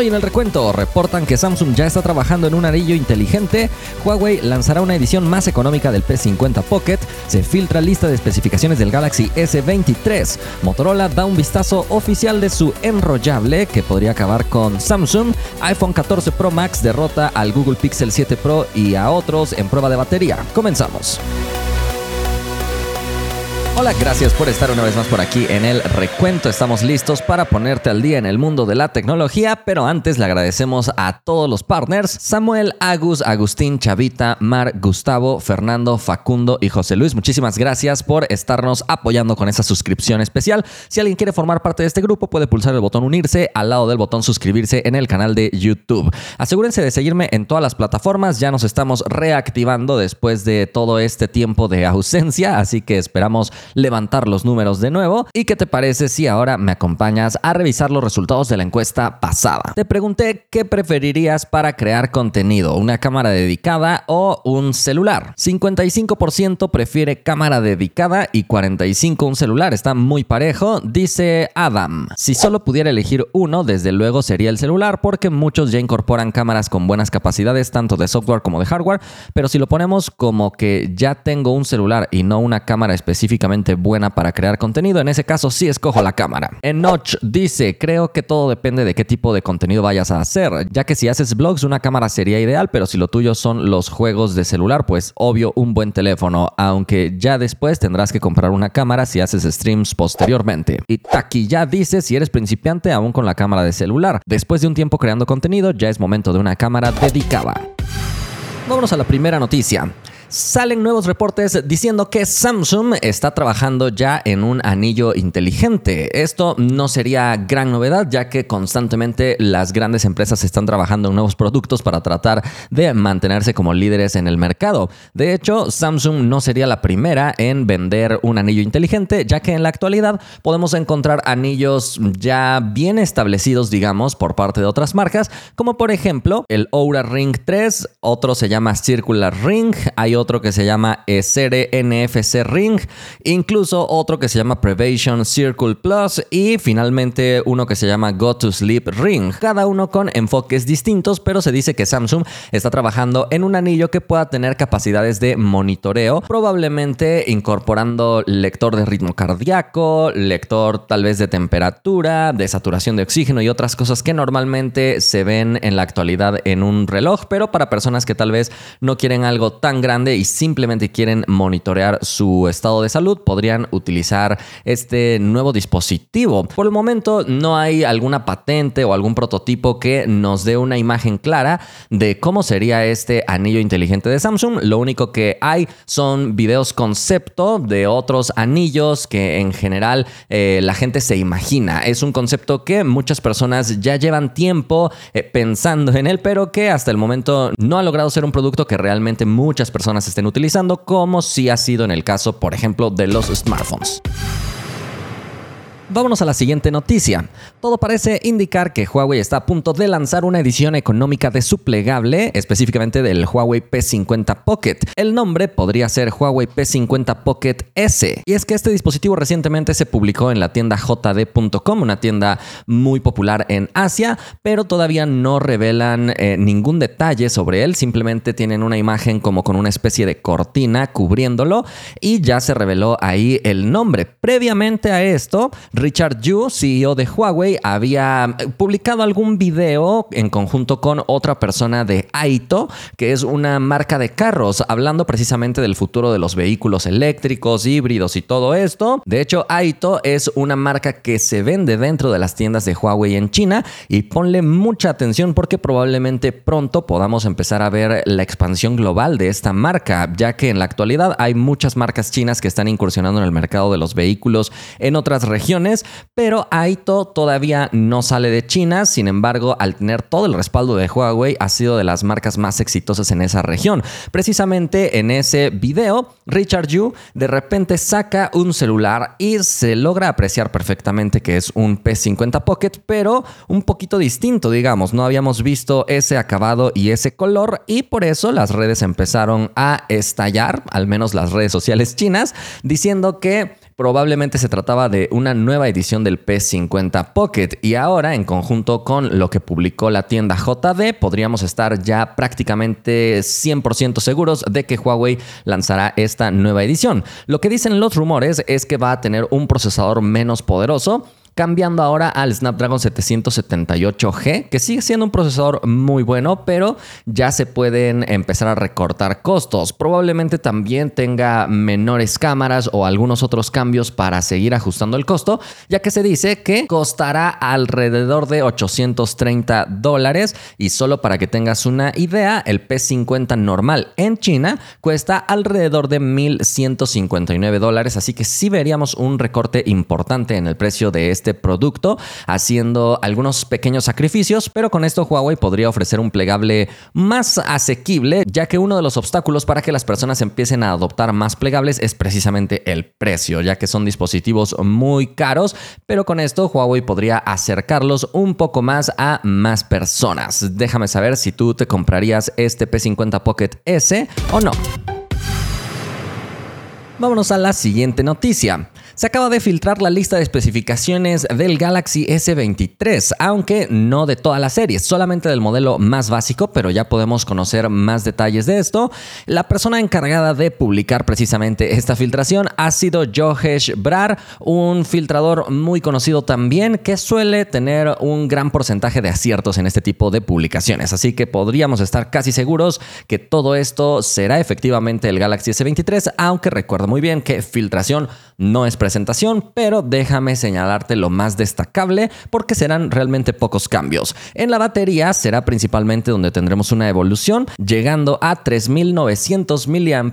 En el recuento reportan que Samsung ya está trabajando en un anillo inteligente, Huawei lanzará una edición más económica del P50 Pocket, se filtra lista de especificaciones del Galaxy S23, Motorola da un vistazo oficial de su enrollable que podría acabar con Samsung, iPhone 14 Pro Max derrota al Google Pixel 7 Pro y a otros en prueba de batería. Comenzamos. Hola, gracias por estar una vez más por aquí en el recuento. Estamos listos para ponerte al día en el mundo de la tecnología, pero antes le agradecemos a todos los partners, Samuel, Agus, Agustín, Chavita, Mar, Gustavo, Fernando, Facundo y José Luis. Muchísimas gracias por estarnos apoyando con esa suscripción especial. Si alguien quiere formar parte de este grupo, puede pulsar el botón unirse al lado del botón suscribirse en el canal de YouTube. Asegúrense de seguirme en todas las plataformas, ya nos estamos reactivando después de todo este tiempo de ausencia, así que esperamos levantar los números de nuevo. ¿Y qué te parece si ahora me acompañas a revisar los resultados de la encuesta pasada? Te pregunté qué preferirías para crear contenido, una cámara dedicada o un celular. 55% prefiere cámara dedicada y 45% un celular. Está muy parejo. Dice Adam, si solo pudiera elegir uno, desde luego sería el celular porque muchos ya incorporan cámaras con buenas capacidades tanto de software como de hardware, pero si lo ponemos como que ya tengo un celular y no una cámara específicamente buena para crear contenido, en ese caso sí escojo la cámara. En Notch dice, creo que todo depende de qué tipo de contenido vayas a hacer, ya que si haces blogs una cámara sería ideal, pero si lo tuyo son los juegos de celular, pues obvio un buen teléfono, aunque ya después tendrás que comprar una cámara si haces streams posteriormente. Y Taki ya dice, si eres principiante aún con la cámara de celular, después de un tiempo creando contenido ya es momento de una cámara dedicada. Vámonos a la primera noticia salen nuevos reportes diciendo que Samsung está trabajando ya en un anillo inteligente. Esto no sería gran novedad ya que constantemente las grandes empresas están trabajando en nuevos productos para tratar de mantenerse como líderes en el mercado. De hecho, Samsung no sería la primera en vender un anillo inteligente ya que en la actualidad podemos encontrar anillos ya bien establecidos, digamos, por parte de otras marcas, como por ejemplo el Oura Ring 3, otro se llama Circular Ring, hay otro que se llama SR NFC Ring, incluso otro que se llama Prevention Circle Plus y finalmente uno que se llama Go to Sleep Ring, cada uno con enfoques distintos, pero se dice que Samsung está trabajando en un anillo que pueda tener capacidades de monitoreo, probablemente incorporando lector de ritmo cardíaco, lector tal vez de temperatura, de saturación de oxígeno y otras cosas que normalmente se ven en la actualidad en un reloj, pero para personas que tal vez no quieren algo tan grande y simplemente quieren monitorear su estado de salud, podrían utilizar este nuevo dispositivo. Por el momento no hay alguna patente o algún prototipo que nos dé una imagen clara de cómo sería este anillo inteligente de Samsung. Lo único que hay son videos concepto de otros anillos que en general eh, la gente se imagina. Es un concepto que muchas personas ya llevan tiempo eh, pensando en él, pero que hasta el momento no ha logrado ser un producto que realmente muchas personas estén utilizando, como si ha sido en el caso, por ejemplo, de los smartphones. Vámonos a la siguiente noticia. Todo parece indicar que Huawei está a punto de lanzar una edición económica de su plegable, específicamente del Huawei P50 Pocket. El nombre podría ser Huawei P50 Pocket S. Y es que este dispositivo recientemente se publicó en la tienda jd.com, una tienda muy popular en Asia, pero todavía no revelan eh, ningún detalle sobre él, simplemente tienen una imagen como con una especie de cortina cubriéndolo y ya se reveló ahí el nombre. Previamente a esto, Richard Yu, CEO de Huawei, había publicado algún video en conjunto con otra persona de Aito, que es una marca de carros, hablando precisamente del futuro de los vehículos eléctricos, híbridos y todo esto. De hecho, Aito es una marca que se vende dentro de las tiendas de Huawei en China y ponle mucha atención porque probablemente pronto podamos empezar a ver la expansión global de esta marca, ya que en la actualidad hay muchas marcas chinas que están incursionando en el mercado de los vehículos en otras regiones pero Aito todavía no sale de China, sin embargo, al tener todo el respaldo de Huawei, ha sido de las marcas más exitosas en esa región. Precisamente en ese video, Richard Yu de repente saca un celular y se logra apreciar perfectamente que es un P50 Pocket, pero un poquito distinto, digamos. No habíamos visto ese acabado y ese color y por eso las redes empezaron a estallar, al menos las redes sociales chinas, diciendo que probablemente se trataba de una nueva edición del P50 Pocket y ahora en conjunto con lo que publicó la tienda JD podríamos estar ya prácticamente 100% seguros de que Huawei lanzará esta nueva edición. Lo que dicen los rumores es que va a tener un procesador menos poderoso cambiando ahora al Snapdragon 778G, que sigue siendo un procesador muy bueno, pero ya se pueden empezar a recortar costos. Probablemente también tenga menores cámaras o algunos otros cambios para seguir ajustando el costo, ya que se dice que costará alrededor de 830 dólares y solo para que tengas una idea, el P50 normal en China cuesta alrededor de 1.159 dólares, así que sí veríamos un recorte importante en el precio de este este producto haciendo algunos pequeños sacrificios, pero con esto Huawei podría ofrecer un plegable más asequible, ya que uno de los obstáculos para que las personas empiecen a adoptar más plegables es precisamente el precio, ya que son dispositivos muy caros, pero con esto Huawei podría acercarlos un poco más a más personas. Déjame saber si tú te comprarías este P50 Pocket S o no. Vámonos a la siguiente noticia. Se acaba de filtrar la lista de especificaciones del Galaxy S23, aunque no de toda la serie, solamente del modelo más básico, pero ya podemos conocer más detalles de esto. La persona encargada de publicar precisamente esta filtración ha sido Johesh Brar, un filtrador muy conocido también que suele tener un gran porcentaje de aciertos en este tipo de publicaciones, así que podríamos estar casi seguros que todo esto será efectivamente el Galaxy S23, aunque recuerda muy bien que filtración no es presentación, pero déjame señalarte lo más destacable porque serán realmente pocos cambios. En la batería será principalmente donde tendremos una evolución, llegando a 3900 mAh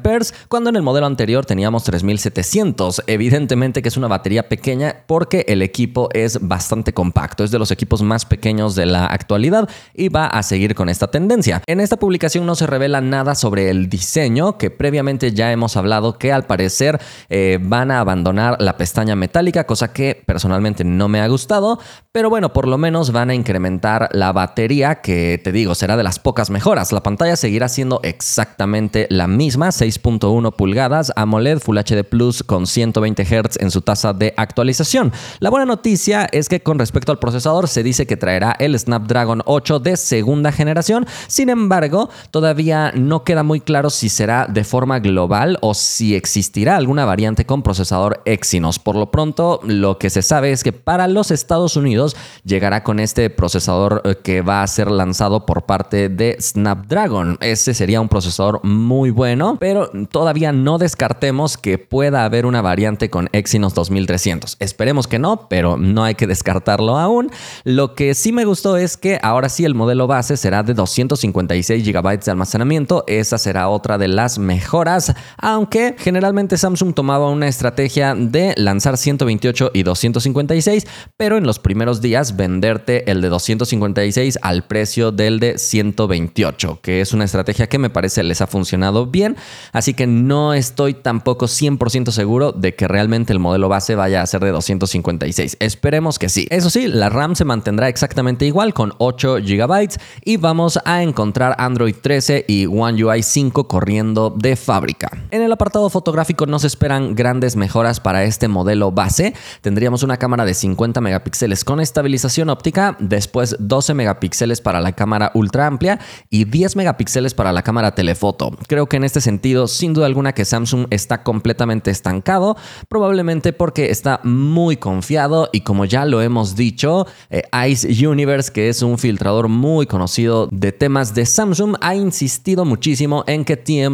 cuando en el modelo anterior teníamos 3700. Evidentemente que es una batería pequeña porque el equipo es bastante compacto, es de los equipos más pequeños de la actualidad y va a seguir con esta tendencia. En esta publicación no se revela nada sobre el diseño que previamente ya hemos hablado que al parecer eh, van a abandonar la pestaña metálica, cosa que personalmente no me ha gustado, pero bueno, por lo menos van a incrementar la batería, que te digo, será de las pocas mejoras. La pantalla seguirá siendo exactamente la misma, 6.1 pulgadas, AMOLED Full HD Plus con 120 Hz en su tasa de actualización. La buena noticia es que con respecto al procesador se dice que traerá el Snapdragon 8 de segunda generación, sin embargo, todavía no queda muy claro si será de forma global o si existirá alguna variante con procesador Exynos. Por lo pronto, lo que se sabe es que para los Estados Unidos llegará con este procesador eh, que va a ser lanzado por parte de Snapdragon. Ese sería un procesador muy bueno, pero todavía no descartemos que pueda haber una variante con Exynos 2300. Esperemos que no, pero no hay que descartarlo aún. Lo que sí me gustó es que ahora sí el modelo base será de 256 GB de almacenamiento. Esa será otra de las mejoras, aunque generalmente Samsung tomaba una estrategia de lanzar 128 y 256, pero en los primeros días venderte el de 256 al precio del de 128, que es una estrategia que me parece les ha funcionado bien, así que no estoy tampoco 100% seguro de que realmente el modelo base vaya a ser de 256. Esperemos que sí. Eso sí, la RAM se mantendrá exactamente igual con 8 GB y vamos a encontrar Android 13 y One UI 5 corriendo de fábrica. En el apartado fotográfico no se esperan grandes mejoras para este modelo base. Tendríamos una cámara de 50 megapíxeles con estabilización óptica, después 12 megapíxeles para la cámara ultra amplia y 10 megapíxeles para la cámara telefoto. Creo que en este sentido, sin duda alguna que Samsung está completamente estancado, probablemente porque está muy confiado y como ya lo hemos dicho, eh, Ice Universe, que es un filtrador muy conocido de temas de Samsung, ha insistido muchísimo en que TM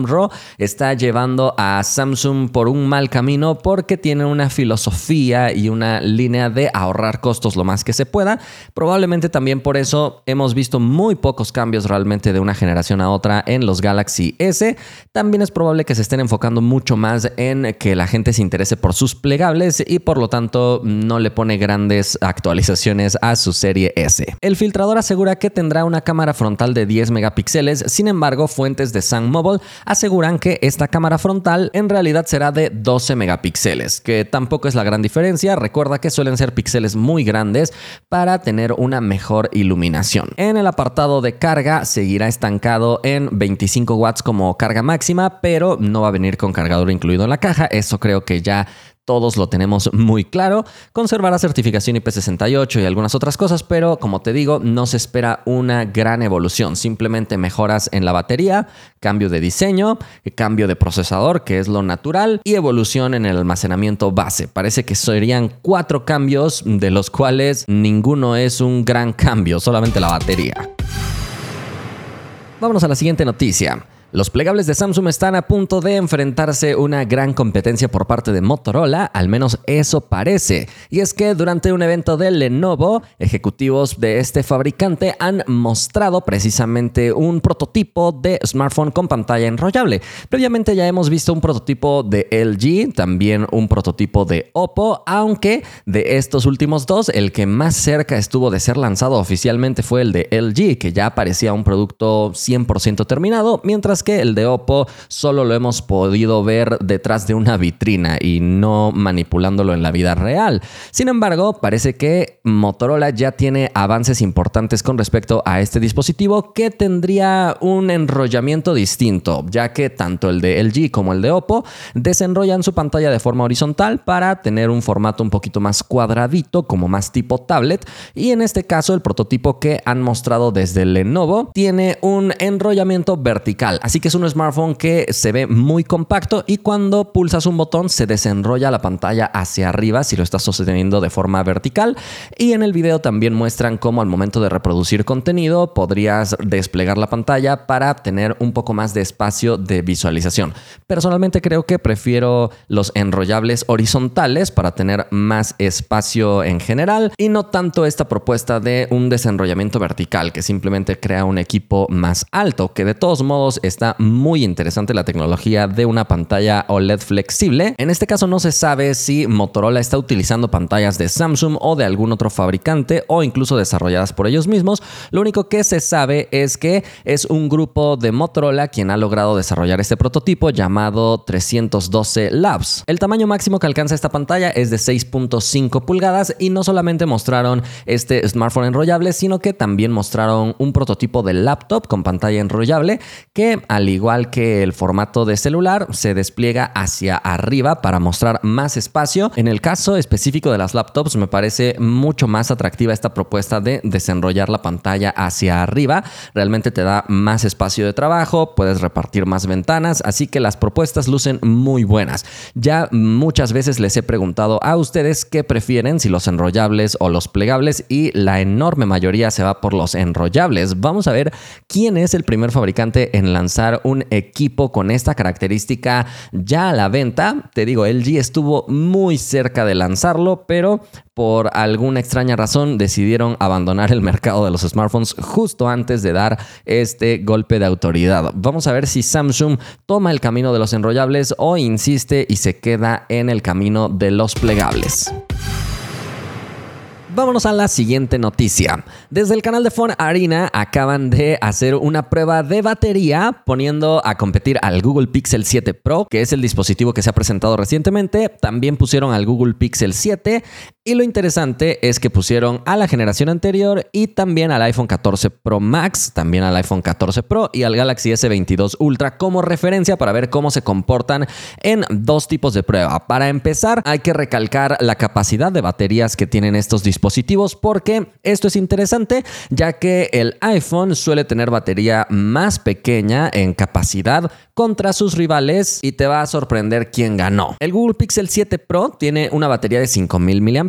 está llevando a Samsung por un mal camino porque tiene una filosofía y una línea de ahorrar costos lo más que se pueda. Probablemente también por eso hemos visto muy pocos cambios realmente de una generación a otra en los Galaxy S. También es probable que se estén enfocando mucho más en que la gente se interese por sus plegables y por lo tanto no le pone grandes actualizaciones a su serie S. El filtrador asegura que tendrá una cámara frontal de 10 megapíxeles, sin embargo fuentes de Sun Mobile aseguran que esta cámara frontal en realidad será de 12 megapíxeles, tampoco es la gran diferencia. Recuerda que suelen ser píxeles muy grandes para tener una mejor iluminación. En el apartado de carga seguirá estancado en 25 watts como carga máxima, pero no va a venir con cargador incluido en la caja. Eso creo que ya todos lo tenemos muy claro. Conservará certificación IP68 y algunas otras cosas, pero como te digo, no se espera una gran evolución. Simplemente mejoras en la batería, cambio de diseño, cambio de procesador, que es lo natural, y evolución en el almacenamiento base. Parece que serían cuatro cambios, de los cuales ninguno es un gran cambio, solamente la batería. Vámonos a la siguiente noticia. Los plegables de Samsung están a punto de enfrentarse una gran competencia por parte de Motorola, al menos eso parece. Y es que durante un evento de Lenovo, ejecutivos de este fabricante han mostrado precisamente un prototipo de smartphone con pantalla enrollable. Previamente ya hemos visto un prototipo de LG, también un prototipo de Oppo, aunque de estos últimos dos, el que más cerca estuvo de ser lanzado oficialmente fue el de LG, que ya parecía un producto 100% terminado, mientras que el de Oppo solo lo hemos podido ver detrás de una vitrina y no manipulándolo en la vida real. Sin embargo, parece que Motorola ya tiene avances importantes con respecto a este dispositivo que tendría un enrollamiento distinto, ya que tanto el de LG como el de Oppo desenrollan su pantalla de forma horizontal para tener un formato un poquito más cuadradito, como más tipo tablet, y en este caso el prototipo que han mostrado desde Lenovo tiene un enrollamiento vertical, que es un smartphone que se ve muy compacto y cuando pulsas un botón se desenrolla la pantalla hacia arriba si lo estás sosteniendo de forma vertical. Y en el video también muestran cómo al momento de reproducir contenido podrías desplegar la pantalla para tener un poco más de espacio de visualización. Personalmente creo que prefiero los enrollables horizontales para tener más espacio en general y no tanto esta propuesta de un desenrollamiento vertical que simplemente crea un equipo más alto, que de todos modos está muy interesante la tecnología de una pantalla OLED flexible. En este caso no se sabe si Motorola está utilizando pantallas de Samsung o de algún otro fabricante o incluso desarrolladas por ellos mismos. Lo único que se sabe es que es un grupo de Motorola quien ha logrado desarrollar este prototipo llamado 312 Labs. El tamaño máximo que alcanza esta pantalla es de 6.5 pulgadas y no solamente mostraron este smartphone enrollable, sino que también mostraron un prototipo de laptop con pantalla enrollable que al igual que el formato de celular, se despliega hacia arriba para mostrar más espacio. En el caso específico de las laptops, me parece mucho más atractiva esta propuesta de desenrollar la pantalla hacia arriba. Realmente te da más espacio de trabajo, puedes repartir más ventanas, así que las propuestas lucen muy buenas. Ya muchas veces les he preguntado a ustedes qué prefieren, si los enrollables o los plegables, y la enorme mayoría se va por los enrollables. Vamos a ver quién es el primer fabricante en lanzar un equipo con esta característica ya a la venta. Te digo, LG estuvo muy cerca de lanzarlo, pero por alguna extraña razón decidieron abandonar el mercado de los smartphones justo antes de dar este golpe de autoridad. Vamos a ver si Samsung toma el camino de los enrollables o insiste y se queda en el camino de los plegables. Vámonos a la siguiente noticia. Desde el canal de Phone Arena acaban de hacer una prueba de batería poniendo a competir al Google Pixel 7 Pro, que es el dispositivo que se ha presentado recientemente. También pusieron al Google Pixel 7 y lo interesante es que pusieron a la generación anterior y también al iPhone 14 Pro Max, también al iPhone 14 Pro y al Galaxy S22 Ultra como referencia para ver cómo se comportan en dos tipos de prueba. Para empezar, hay que recalcar la capacidad de baterías que tienen estos dispositivos porque esto es interesante ya que el iPhone suele tener batería más pequeña en capacidad contra sus rivales y te va a sorprender quién ganó. El Google Pixel 7 Pro tiene una batería de 5000 mAh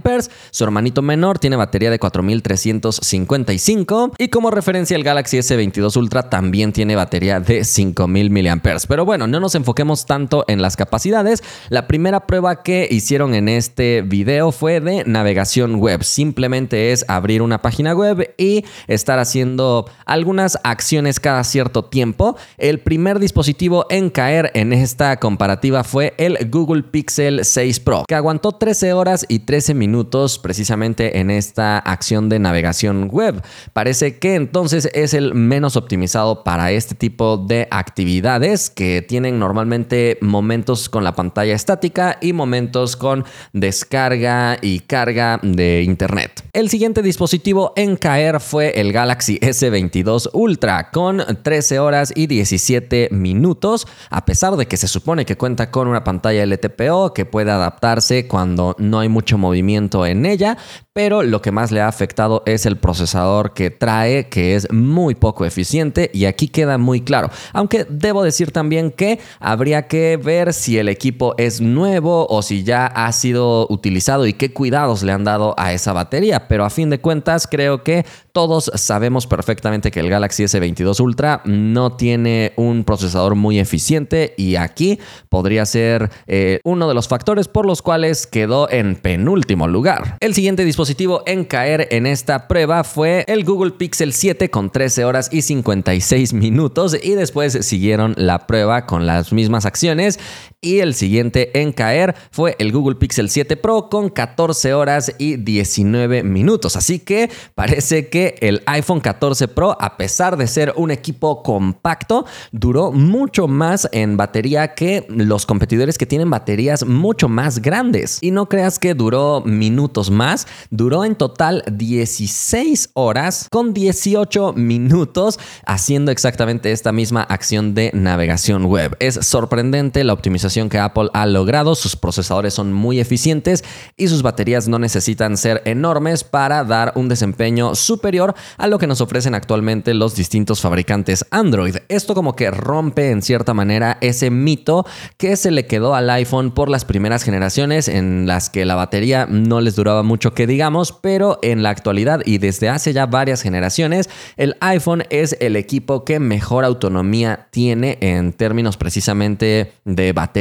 su hermanito menor tiene batería de 4355 y como referencia el Galaxy S22 Ultra también tiene batería de 5000 mAh. Pero bueno, no nos enfoquemos tanto en las capacidades. La primera prueba que hicieron en este video fue de navegación web. Simplemente es abrir una página web y estar haciendo algunas acciones cada cierto tiempo. El primer dispositivo en caer en esta comparativa fue el Google Pixel 6 Pro, que aguantó 13 horas y 13 minutos precisamente en esta acción de navegación web. Parece que entonces es el menos optimizado para este tipo de actividades que tienen normalmente momentos con la pantalla estática y momentos con descarga y carga de internet. El siguiente dispositivo en caer fue el Galaxy S22 Ultra con 13 horas y 17 minutos a pesar de que se supone que cuenta con una pantalla LTPO que puede adaptarse cuando no hay mucho movimiento en ella, pero lo que más le ha afectado es el procesador que trae, que es muy poco eficiente y aquí queda muy claro. Aunque debo decir también que habría que ver si el equipo es nuevo o si ya ha sido utilizado y qué cuidados le han dado a esa batería, pero a fin de cuentas creo que todos sabemos perfectamente que el Galaxy S22 Ultra no tiene un procesador muy eficiente y aquí podría ser eh, uno de los factores por los cuales quedó en penúltimo lugar. El siguiente dispositivo en caer en esta prueba fue el Google Pixel 7 con 13 horas y 56 minutos y después siguieron la prueba con las mismas acciones y el siguiente en caer fue el Google Pixel 7 Pro con 14 horas y 19 minutos. Así que parece que el iPhone 14 Pro, a pesar de ser un equipo compacto, duró mucho más en batería que los competidores que tienen baterías mucho más grandes. Y no creas que duró minutos más, duró en total 16 horas con 18 minutos haciendo exactamente esta misma acción de navegación web. Es sorprendente la optimización que Apple ha logrado, sus procesadores son muy eficientes y sus baterías no necesitan ser enormes para dar un desempeño superior a lo que nos ofrecen actualmente los distintos fabricantes Android. Esto como que rompe en cierta manera ese mito que se le quedó al iPhone por las primeras generaciones en las que la batería no les duraba mucho que pero en la actualidad y desde hace ya varias generaciones, el iPhone es el equipo que mejor autonomía tiene en términos precisamente de batería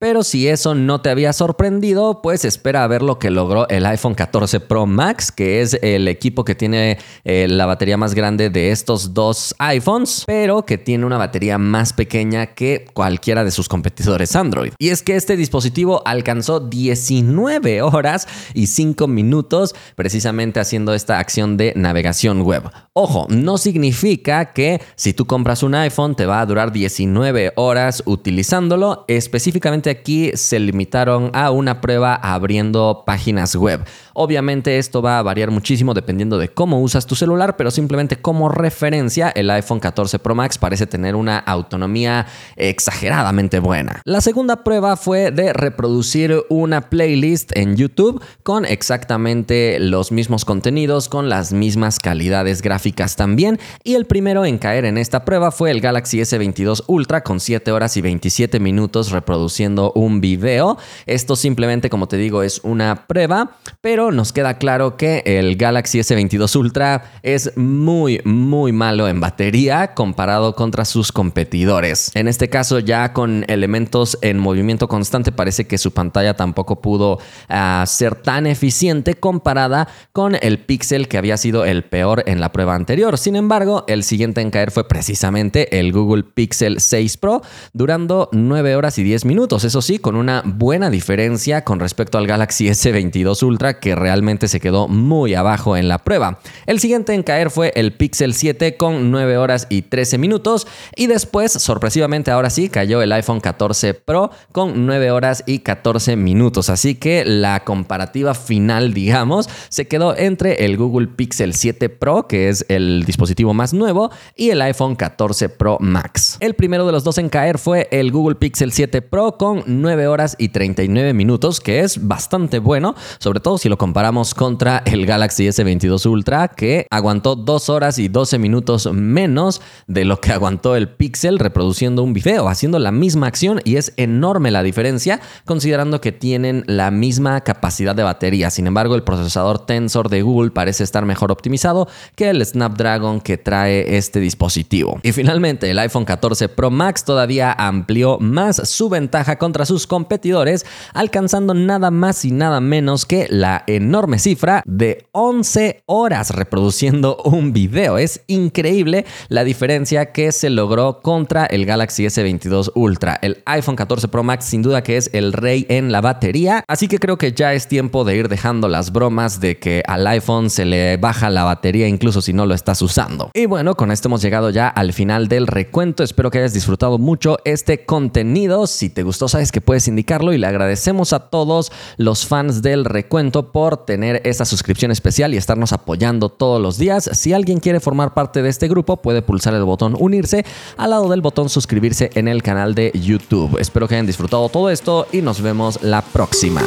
pero si eso no te había sorprendido, pues espera a ver lo que logró el iPhone 14 Pro Max, que es el equipo que tiene eh, la batería más grande de estos dos iPhones, pero que tiene una batería más pequeña que cualquiera de sus competidores Android. Y es que este dispositivo alcanzó 19 horas y 5 minutos precisamente haciendo esta acción de navegación web. Ojo, no significa que si tú compras un iPhone te va a durar 19 horas utilizándolo, específicamente aquí se limitaron a una prueba abriendo páginas web. Obviamente esto va a variar muchísimo dependiendo de cómo usas tu celular, pero simplemente como referencia el iPhone 14 Pro Max parece tener una autonomía exageradamente buena. La segunda prueba fue de reproducir una playlist en YouTube con exactamente los mismos contenidos, con las mismas calidades gráficas también. Y el primero en caer en esta prueba fue el Galaxy S22 Ultra con 7 horas y 27 minutos reproducidos produciendo un video. Esto simplemente, como te digo, es una prueba, pero nos queda claro que el Galaxy S22 Ultra es muy, muy malo en batería comparado contra sus competidores. En este caso, ya con elementos en movimiento constante, parece que su pantalla tampoco pudo ah, ser tan eficiente comparada con el Pixel que había sido el peor en la prueba anterior. Sin embargo, el siguiente en caer fue precisamente el Google Pixel 6 Pro, durando 9 horas y 10 minutos, eso sí, con una buena diferencia con respecto al Galaxy S22 Ultra que realmente se quedó muy abajo en la prueba. El siguiente en caer fue el Pixel 7 con 9 horas y 13 minutos y después, sorpresivamente ahora sí, cayó el iPhone 14 Pro con 9 horas y 14 minutos. Así que la comparativa final, digamos, se quedó entre el Google Pixel 7 Pro, que es el dispositivo más nuevo, y el iPhone 14 Pro Max. El primero de los dos en caer fue el Google Pixel 7 Pro con 9 horas y 39 minutos, que es bastante bueno, sobre todo si lo comparamos contra el Galaxy S22 Ultra, que aguantó 2 horas y 12 minutos menos de lo que aguantó el Pixel reproduciendo un video, haciendo la misma acción y es enorme la diferencia considerando que tienen la misma capacidad de batería. Sin embargo, el procesador Tensor de Google parece estar mejor optimizado que el Snapdragon que trae este dispositivo. Y finalmente, el iPhone 14 Pro Max todavía amplió más su ventaja contra sus competidores, alcanzando nada más y nada menos que la enorme cifra de 11 horas reproduciendo un video. Es increíble la diferencia que se logró contra el Galaxy S22 Ultra. El iPhone 14 Pro Max sin duda que es el rey en la batería, así que creo que ya es tiempo de ir dejando las bromas bromas de que al iPhone se le baja la batería incluso si no lo estás usando. Y bueno, con esto hemos llegado ya al final del recuento. Espero que hayas disfrutado mucho este contenido. Si te gustó, sabes que puedes indicarlo y le agradecemos a todos los fans del recuento por tener esa suscripción especial y estarnos apoyando todos los días. Si alguien quiere formar parte de este grupo, puede pulsar el botón unirse al lado del botón suscribirse en el canal de YouTube. Espero que hayan disfrutado todo esto y nos vemos la próxima.